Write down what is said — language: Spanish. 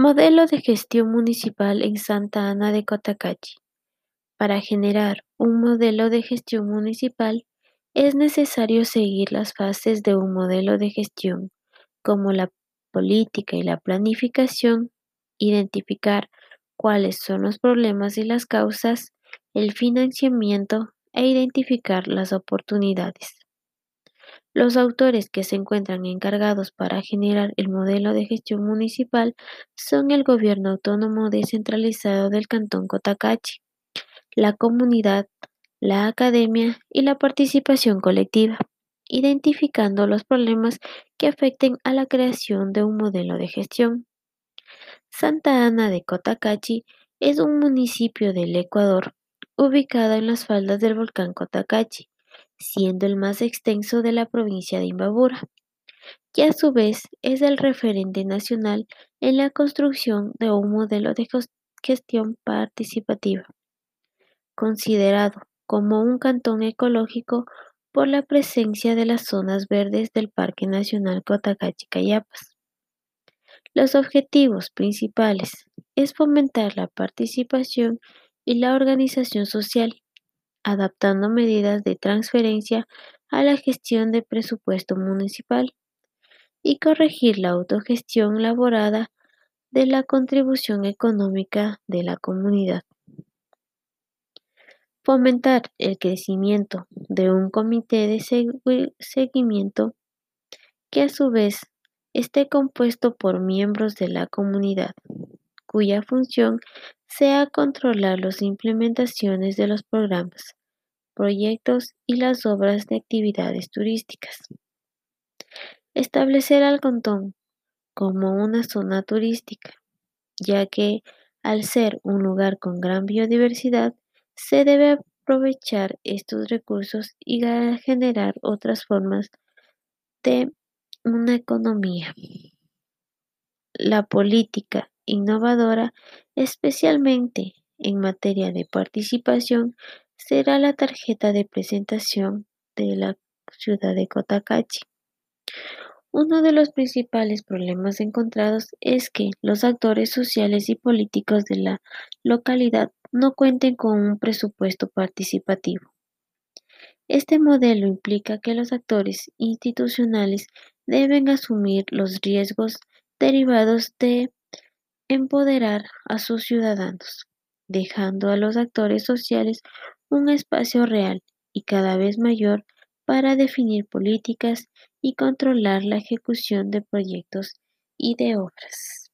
Modelo de gestión municipal en Santa Ana de Cotacachi. Para generar un modelo de gestión municipal es necesario seguir las fases de un modelo de gestión, como la política y la planificación, identificar cuáles son los problemas y las causas, el financiamiento e identificar las oportunidades. Los autores que se encuentran encargados para generar el modelo de gestión municipal son el Gobierno Autónomo Descentralizado del Cantón Cotacachi, la comunidad, la academia y la participación colectiva, identificando los problemas que afecten a la creación de un modelo de gestión. Santa Ana de Cotacachi es un municipio del Ecuador ubicado en las faldas del volcán Cotacachi, siendo el más extenso de la provincia de Imbabura, que a su vez es el referente nacional en la construcción de un modelo de gestión participativa, considerado como un cantón ecológico por la presencia de las zonas verdes del Parque Nacional Cotacachi-Cayapas. Los objetivos principales es fomentar la participación y la organización social, adaptando medidas de transferencia a la gestión de presupuesto municipal y corregir la autogestión elaborada de la contribución económica de la comunidad. Fomentar el crecimiento de un comité de seguimiento que a su vez esté compuesto por miembros de la comunidad, cuya función sea controlar las implementaciones de los programas, proyectos y las obras de actividades turísticas. Establecer al cantón como una zona turística, ya que al ser un lugar con gran biodiversidad, se debe aprovechar estos recursos y generar otras formas de una economía. La política innovadora, especialmente en materia de participación, será la tarjeta de presentación de la ciudad de Cotacachi. Uno de los principales problemas encontrados es que los actores sociales y políticos de la localidad no cuenten con un presupuesto participativo. Este modelo implica que los actores institucionales deben asumir los riesgos derivados de empoderar a sus ciudadanos, dejando a los actores sociales un espacio real y cada vez mayor para definir políticas y controlar la ejecución de proyectos y de obras.